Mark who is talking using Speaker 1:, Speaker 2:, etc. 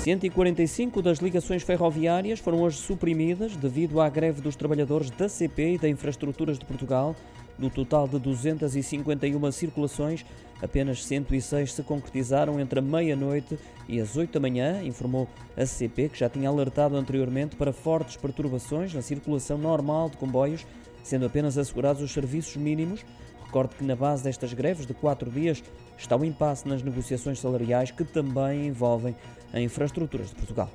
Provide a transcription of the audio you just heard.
Speaker 1: 145 das ligações ferroviárias foram hoje suprimidas devido à greve dos trabalhadores da CP e da Infraestruturas de Portugal. Do total de 251 circulações, apenas 106 se concretizaram entre a meia-noite e as 8 da manhã, informou a CP, que já tinha alertado anteriormente para fortes perturbações na circulação normal de comboios, sendo apenas assegurados os serviços mínimos. Recorde que na base destas greves de quatro dias está o impasse nas negociações salariais que também envolvem a infraestruturas de Portugal.